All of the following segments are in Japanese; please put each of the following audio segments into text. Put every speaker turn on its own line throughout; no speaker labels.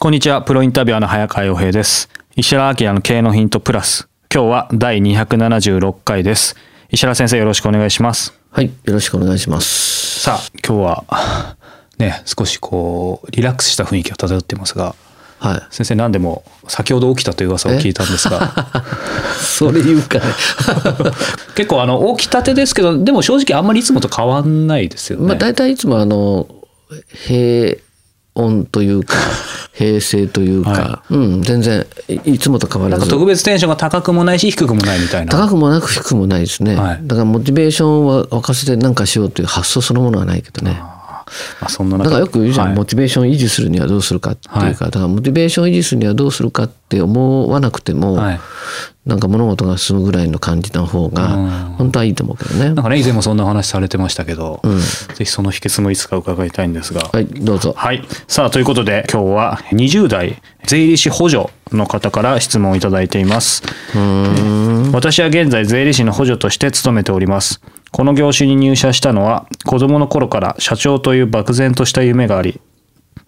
こんにちは、プロインタビュアーの早川洋平です。石原明の経営のヒントプラス。今日は第276回です。石原先生よろしくお願いします。
はい、よろしくお願いします。
さあ、今日は、ね、少しこう、リラックスした雰囲気が漂っていますが、
はい。
先生何でも先ほど起きたという噂を聞いたんですが、
それ言うかね。
結構あの、起きたてですけど、でも正直あんまりいつもと変わんないですよね。
まあ大体いつもあの平穏というか平静というか、
は
うん全然いいつもと変わらず。
特別テンションが高くもないし低くもないみたいな。
高くもなく低くもないですね、
はい。
だからモチベーションは沸かせて何かしようという発想そのものはないけどね。
まあ、そんな中
だからよく言うじゃん、
はい
モチベーションを維持するにはどうするかっていうか、だからモチベーションを維持するにはどうするかって思わなくても、
はい
なんか物事が進むぐらいの感じの方が
うん
本当はいいと思うけどね。
なんかね、以前もそんなお話されてましたけど、
ん
ぜひその秘訣もいつか伺いたいんですが。
はいどうぞ。
はい。さあ、ということで、今日は20代税理士補助の方から質問をいただいています。私は現在税理士の補助として勤めております。この業種に入社したのは、子供の頃から社長という漠然とした夢があり、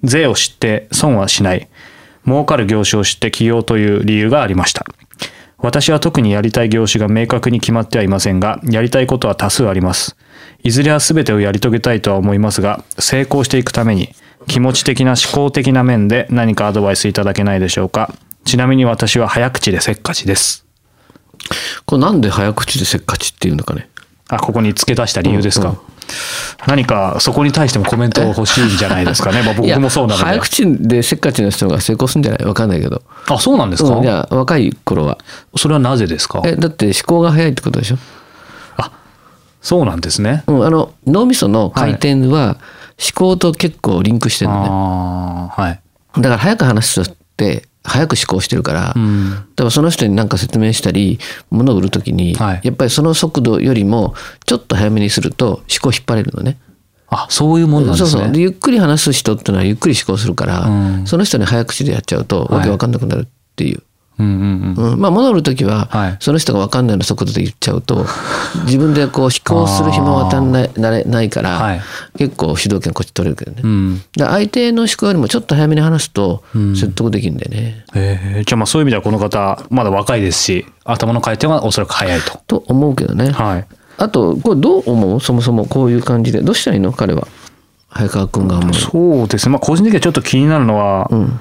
税を知って損はしない、儲かる業種を知って起業という理由がありました。私は特にやりたい業種が明確に決まってはいませんが、やりたいことは多数あります。いずれは全てをやり遂げたいとは思いますが、成功していくために、気持ち的な思考的な面で何かアドバイスいただけないでしょうか。ちなみに私は早口でせっかちです。
これなんで早口でせっかちっていうのかね。
あ、ここに付け足した理由ですか。
うんうん
何かそこに対してもコメント欲しいんじゃないですかね。まあ、僕もそうなので。
早口でせっかちな人が成功するんじゃないわかんないけど。
あ、そうなんですか、
うん、いや若い頃は。
それはなぜですか？
えだって思考が早いってことでしょ。
あ、そうなんですね。
うん、あの脳みその回転は思考と結構リンクしてるのね。
ああ、はい。
だから早く話す人って早く思考してるから、
うん。
だからその人に何か説明したり物を売るときに、
はい
やっぱりその速度よりもちょっと早めにすると思考引っ張れるのね。
あ、そういうもんなんですね。
そうそうでゆっくり話す人ってのはゆっくり思考するから、
うん
その人に早口でやっちゃうと
はい
わけわかんなくなるっていう。
うんうんうん。
うん、まあ物を売る時は、
はい
その人が分かんないような速度で言っちゃうと 自分でこう思考する暇は与えないなれないから、
はい
結構主導権こっち取れるけどね。
うん。
で相手の思考よりもちょっと早めに話すと説得できるんだよね。
えー、じゃあまあそういう意味ではこの方まだ若いですし頭の回転はおそらく早いと。
と思うけどね。
はい。
あとこれどう思う？そもそもこういう感じでどうしたらいいの？彼は早川君が思う。
そうですね。まあ個人的にはちょっと気になるのは、
ん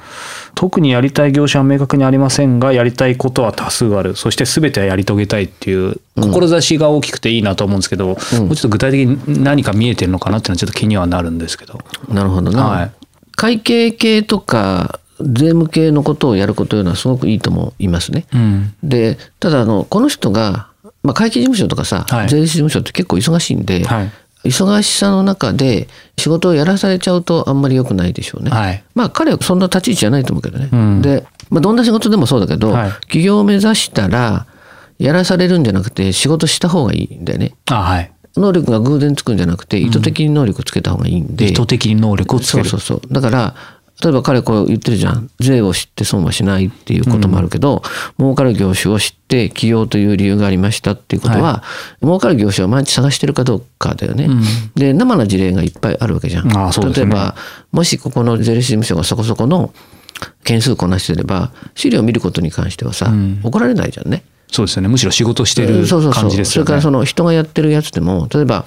特にやりたい業種は明確にありませんがやりたいことは多数あるそして全てはやり遂げたいっていう志が大きくていいなと思うんですけど、もうちょっと具体的に何か見えてるのかなっていうのはちょっと気にはなるんですけど。
なるほどな、
はい
会計系とか税務系のことをやることというのはすごくいいと思いますね。
うん。
でただあのこの人が、まあ、会計事務所とかさ、
はい
税理士事務所って結構忙しいんで、
はい。
忙しさの中で仕事をやらされちゃうとあんまり良くないでしょうね。
はい。
まあ彼はそんな立ち位置じゃないと思うけどね。
うん
で、まあ、どんな仕事でもそうだけど、
はい
起業を目指したらやらされるんじゃなくて仕事した方がいいんだよね。
あ、はい。
能力が偶然つくんじゃなくて意図的に能力をつけた方がいいんで。
意図的に能力をつける。
そうそうそうだから例えば彼こう言ってるじゃん税を知って損はしないっていうこともあるけど、儲かる業種を知って起業という理由がありましたっていうことは、儲かる業種を毎日探してるかどうかだよね。で生な事例がいっぱいあるわけじゃん。
ね
例えばもしここの税理士事務所がそこそこの件数こなしてれば資料を見ることに関してはさ、怒られないじゃんね。
そうですよね。むしろ仕事してる
そうそうそう。
感じですよね。
それからその人がやってるやつでも例えば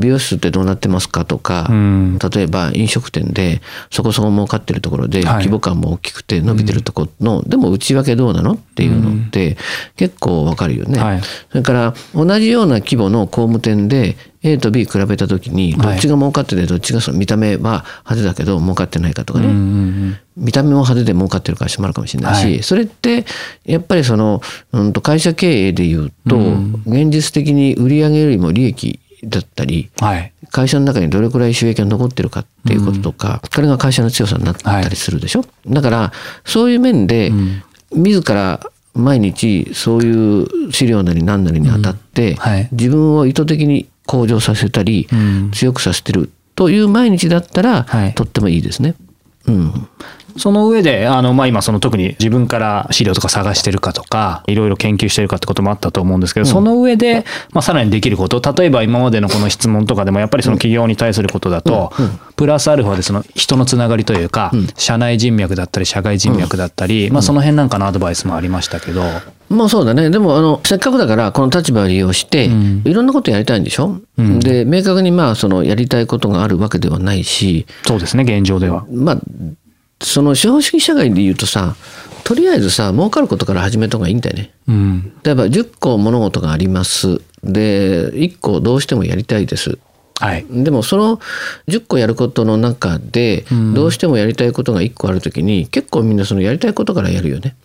美容室ってどうなってますかとか、
うん。
例えば飲食店でそこそこ儲かってるところで
はい。
規模感も大きくて伸びてるところの、でも内訳どうなのっていうのって結構わかるよね、
はい。
それから同じような規模の工務店で A と B 比べた時にどっちが儲かっててどっちがその見た目は派手だけど儲かってないかとかね、
うんうん
見た目も派手で儲かってる会社もあるかもしれないし、
はい。
それってやっぱりその、うん、と会社経営でいうと、現実的に売上よりも利益だったり
うんはい。
会社の中にどれくらい収益が残ってるかっていうこととか、これが会社の強さになったりするでしょ、だからそういう面で、自ら毎日そういう資料なり何なりに当たって、
はい。
自分を意図的に向上させたり、
うん。
強くさせてるという毎日だったら、
はい。
とってもいいですね。うん、
その上であの、まあ、今その特に自分から資料とか探してるかとかいろいろ研究してるかってこともあったと思うんですけど、その上で、まあ、さらにできること。例えば今までのこの質問とかでもやっぱりその企業に対することだと、プラスアルファでその人のつながりというか、社内人脈だったり社外人脈だったり、まあ、その辺なんかのアドバイスもありましたけど、
もうそうだね。でも、あの、せっかくだから、この立場を利用して、いろんなことやりたいんでしょ、で、明確にまあ、その、やりたいことがあるわけではないし、
そうですね現状では。
まあ、その資本主義社会で言うとさ、とりあえずさ、儲かることから始めた方がいいんだよね。
うん
例えば、10個物事があります。で、1個どうしてもやりたいです。
はい
でもその10個やることの中でどうしてもやりたいことが1個あるときに結構みんなそのやりたいことからやるよね。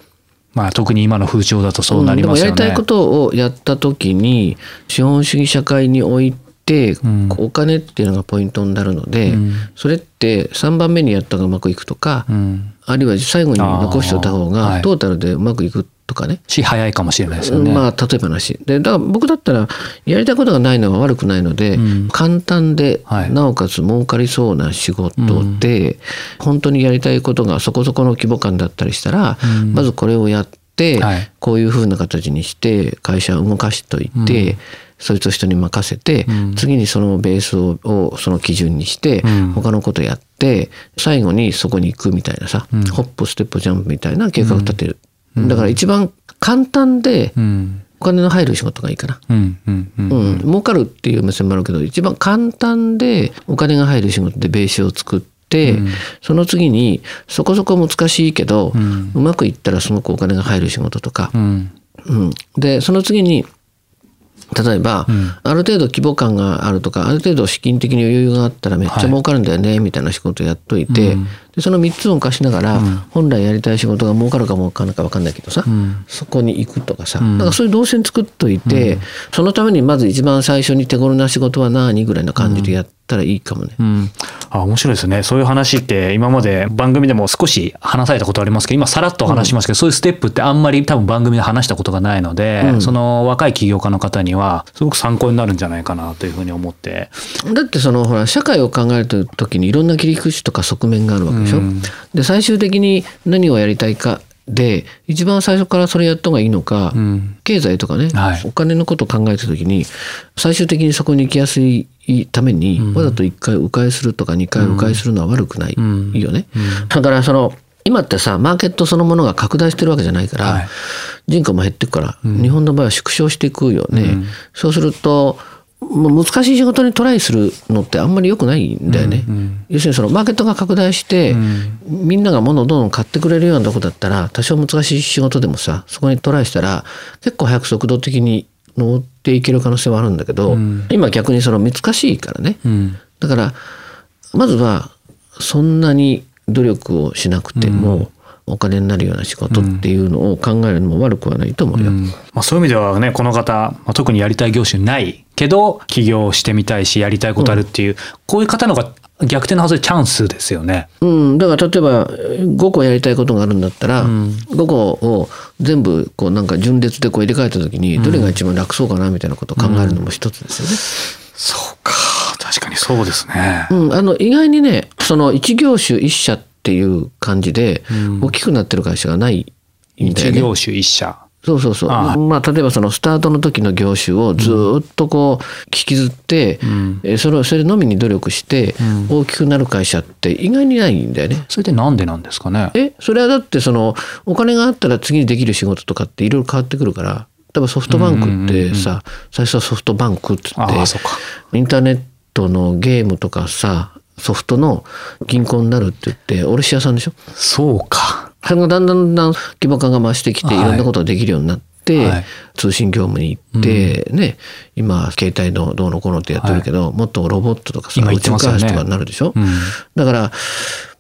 まあ、特に今の風潮だとそうなりますよね。
でもやりたいことをやった時に資本主義社会において
ん。
お金っていうのがポイントになるので、それって3番目にやったがうまくいくとか、
うん。
あるいは最後に残しておいた方がトータルでうまくいくとかね。
し早いかもしれないですよね。
まあ例えば話でだから僕だったらやりたいことがないのは悪くないので、簡単で、
はい。
なおかつ儲かりそうな仕事で、本当にやりたいことがそこそこの規模感だったりしたら、まずこれをやって、
はい。
こういうふうな形にして会社を動かしといて、そいつを人に任せて、次にそのベースををその基準にして、
ん。
他のことやって最後にそこに行くみたいなさ、ホップステップジャンプみたいな計画を立てる、だから一番簡単で
うん。
お金の入る仕事がいいかな。
うんうんうん。
うん、儲かるっていう目線もあるけど一番簡単でお金が入る仕事でベースを作って、その次にそこそこ難しいけど、うまくいったらすごくお金が入る仕事とか。
う、ん。
うん、でその次に例えば、ある程度規模感があるとかある程度資金的に余裕があったらめっちゃ儲かるんだよね、みたいな仕事やっといて、でその3つを動かしながら、本来やりたい仕事が儲かるか儲かんないか分かんないけどさ、そこに行くとかさ、だからそういう動線作っといて、そのためにまず一番最初に手頃な仕事は何ぐらいな感じでやったらいいかもね。
うん、あ面白いですね。そういう話って今まで番組でも少し話されたことありますけど今さらっと話しますけど、そういうステップってあんまり多分番組で話したことがないので、その若い起業家の方にはすごく参考になるんじゃないかなというふうに思って。
だってそのほら社会を考える時にいろんな切り口とか側面があるわけでしょ？で最終的に何をやりたいかで一番最初からそれやった方がいいのか、
ん
経済とかね、
はい
お金のことを考えた時に最終的にそこに行きやすいために、わざと1回迂回するとか2回迂回するのは悪くない、いいよね。だからその今ってさマーケットそのものが拡大してるわけじゃないから、
はい
人口も減っていくから、日本の場合は縮小していくよね。そうすると難しい仕事にトライするのってあんまり良くないんだよね。要するにそのマーケットが拡大して、みんなが物をどんどん買ってくれるようなとこだったら多少難しい仕事でもさそこにトライしたら結構早く速度的に乗っていける可能性はあるんだけど、今逆にその難しいからね。
ん。
だからまずはそんなに努力をしなくても、お金になるような仕事っていうのを考えるのも悪くはないと思うよ。
まあ、そういう意味ではねこの方、まあ、特にやりたい業種ないけど起業してみたいしやりたいことあるっていう、こういう方の方が逆転のはずでチャンスですよね。
うん、だから例えば5個やりたいことがあるんだったら、5個を全部こうなんか順列でこう入れ替えた時にどれが一番楽そうかなみたいなことを考えるのも一つですよね。
そうか確かにそうですね。
うん、あの意外にねその一業種一社っていう感じで大きくなってる会社がないんだよね。
一業種一社。
そうそうそう。
ああ
まあ例えばそのスタートの時の業種をずーっとこう引きずって、えそれをそれのみに努力して大きくなる会社って意外にないんだよね。
それってなんでなんですかね？
えそれはだってそのお金があったら次にできる仕事とかっていろいろ変わってくるから例えばソフトバンクってさ、最初はソフトバンクっつってインターネットのゲームとかさソフトの銀行になるって言って卸屋さんでしょ？
そうか。
それがだんだんだん規模感が増してきてい
はい。
ろんなことができるようになって、
はい。
通信業務に行って、ね今携帯のどうのこうのってやってるけど、もっとロボットとかさ宇宙開発とかになるでしょ、
うん。
だから、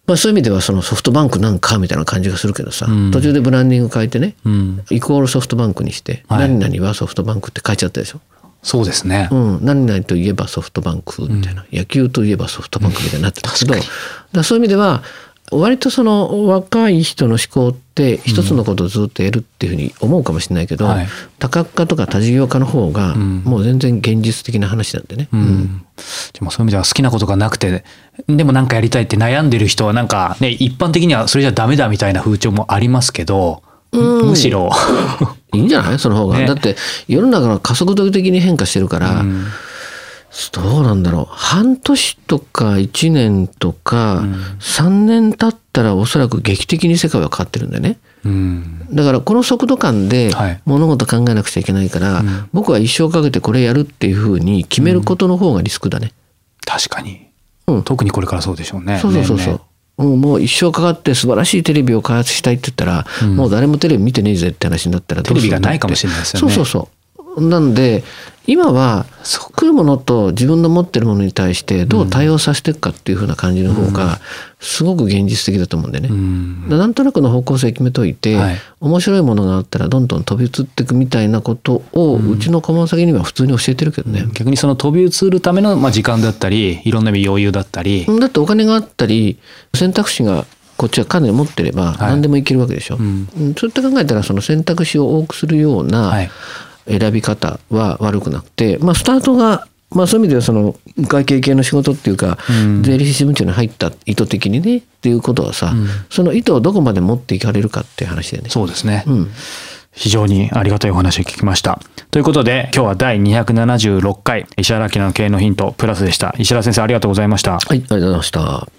まあ、そういう意味ではそのソフトバンクなんかみたいな感じがするけどさ、
うん。
途中でブランディング変えてね、
うん。
イコールソフトバンクにして、
はい。
何々はソフトバンクって書いちゃったでしょ？
そうですね。
うん、何々といえばソフトバンクみたいな、野球といえばソフトバンクみたいになってたけど、だからそういう意味では割とその若い人の思考って一つのことをずっとやるっていうふうに思うかもしれないけど、
はい。
多角化とか多事業化の方が
ん。
もう全然現実的な話なんでね。
うん。でもそういう意味では好きなことがなくてでもなんかやりたいって悩んでる人はなんかね一般的にはそれじゃダメだみたいな風潮もありますけどむしろ
いいんじゃない？その方が、
ね。
だって世の中が加速度的に変化してるから、
うん
どうなんだろう。半年とか1年とか3年経ったらおそらく劇的に世界は変わってるんだよね。
うん。
だからこの速度感で
はい。
物事考えなくちゃいけないから、僕は一生かけてこれやるっていうふうに決めることの方がリスクだね。
確かに。
うん、
特にこれからそうでしょうね。
そうそうそうそう。もう一生かかって素晴らしいテレビを開発したいって言ったら、もう誰もテレビ見てねえぜって話になったら
テレビがないかもしれないですよね。
そうそうそう。なんで今は来るものと自分の持ってるものに対してどう対応させていくかっていうふうな感じの方がすごく現実的だと思うんでね。
うん。
なんとなくの方向性決めといて、
はい。
面白いものがあったらどんどん飛び移っていくみたいなことを、うちの顧問先には普通に教えてるけどね。
逆にその飛び移るためのまあ時間だったりいろんな意味余裕だったり。
だってお金があったり選択肢がこっちはかなり持ってれば
はい。
何でもいけるわけでしょ。
ん。
うん。そうやって考えたらその選択肢を多くするよう
は
ない選び方は悪くなくて、まあスタートがまあそういう意味ではその会計系の仕事っていうか、
うん
税理士事務所に入った意図的にねっていうことはさ、その意図をどこまで持っていかれるかっていう話だよね。
そうですね、
うん
非常にありがたいお話を聞きました。ということで今日は第276回石原明の経営のヒントプラスでした。石原先生ありがとうございました。
はい、ありがとうございました。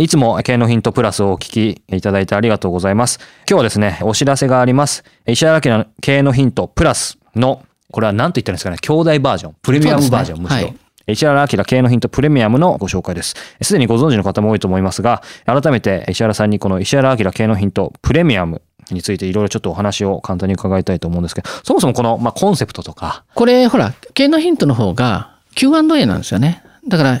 いつも経営のヒントプラスをお聞きいただいてありがとうございます。今日はですね、お知らせがあります。石原明の経営のヒントプラスの、これは何と言ったらいいんですかね、兄弟バージョン、プレミアムバージョン、むしろ。
はい
石原明経営のヒントプレミアムのご紹介です。すでにご存知の方も多いと思いますが、改めて石原さんにこの石原明経営のヒントプレミアムについていろいろちょっとお話を簡単に伺いたいと思うんですけど、そもそもこの、まあ、コンセプトとか、
これほら経営のヒントの方が Q&A なんですよねだから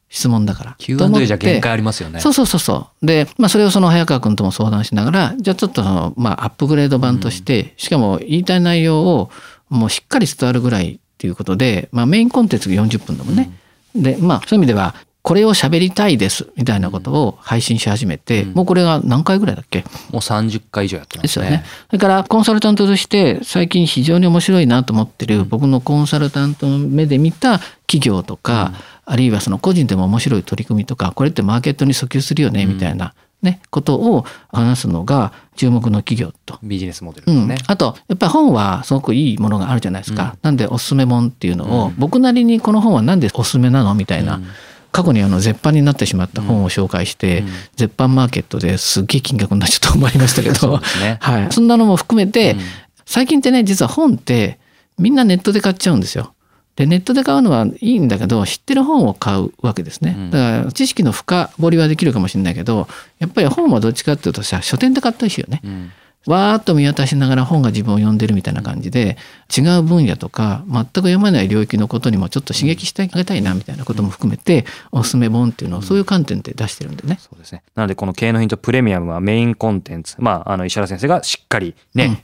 質問だから。
Q&A
て
じゃ限界ありますよね。
そうそうそうそう。で、まあそれをその早川君とも相談しながら、じゃあちょっとその、まあアップグレード版として、しかも言いたい内容をもうしっかり伝わるぐらいっていうことで、まあメインコンテンツが40分だもんね。で、まあそういう意味では、これを喋りたいですみたいなことを配信し始めて、もうこれが何回ぐらいだっけ？
もう30回以上やってまね。
ですすよね。それからコンサルタントとして最近非常に面白いなと思ってる僕のコンサルタントの目で見た企業とか、あるいはその個人でも面白い取り組みとかこれってマーケットに訴求するよねみたいな、ね、ことを話すのが注目の企業と。
ビジネスモデル
うん
ですね。、
あとやっぱり本はすごくいいものがあるじゃないですか、なんでおすすめ本っていうのを、僕なりにこの本は何でおすすめなのみたいな、過去にあの絶版になってしまった本を紹介して、絶版マーケットですっげえ金額になっちゃったと思いましたけど。
ね。
はい、そんなのも含めて、最近ってね実は本ってみんなネットで買っちゃうんですよ。でネットで買うのはいいんだけど知ってる本を買うわけですね。だから知識の深掘りはできるかもしれないけどやっぱり本はどっちかっていうとさ書店で買ったりしよね。
うん
わーっと見渡しながら本が自分を読んでるみたいな感じで違う分野とか全く読まない領域のことにもちょっと刺激してあげたいなみたいなことも含めておすすめ本っていうのをそういう観点で出してるんでね。
そうですね。なので、この経営のヒントプレミアムはメインコンテンツ。まあ、あの、石原先生がしっかりね、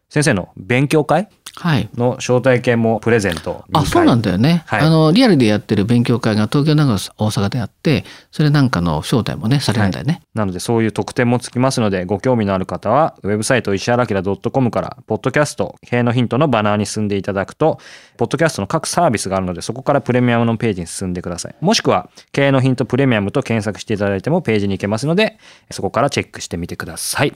先生の勉強会？
はい。
の招待券もプレゼント2回
あ、そうなんだよね。
はい
あの、リアルでやってる勉強会が東京、長野、大阪であって、それなんかの招待もね、されるんだよね。
なのでそういう特典もつきますのでご興味のある方はウェブサイト石原明 .com からポッドキャスト経営のヒントのバナーに進んでいただくとポッドキャストの各サービスがあるのでそこからプレミアムのページに進んでくださいもしくは経営のヒントプレミアムと検索していただいてもページに行けますのでそこからチェックしてみてください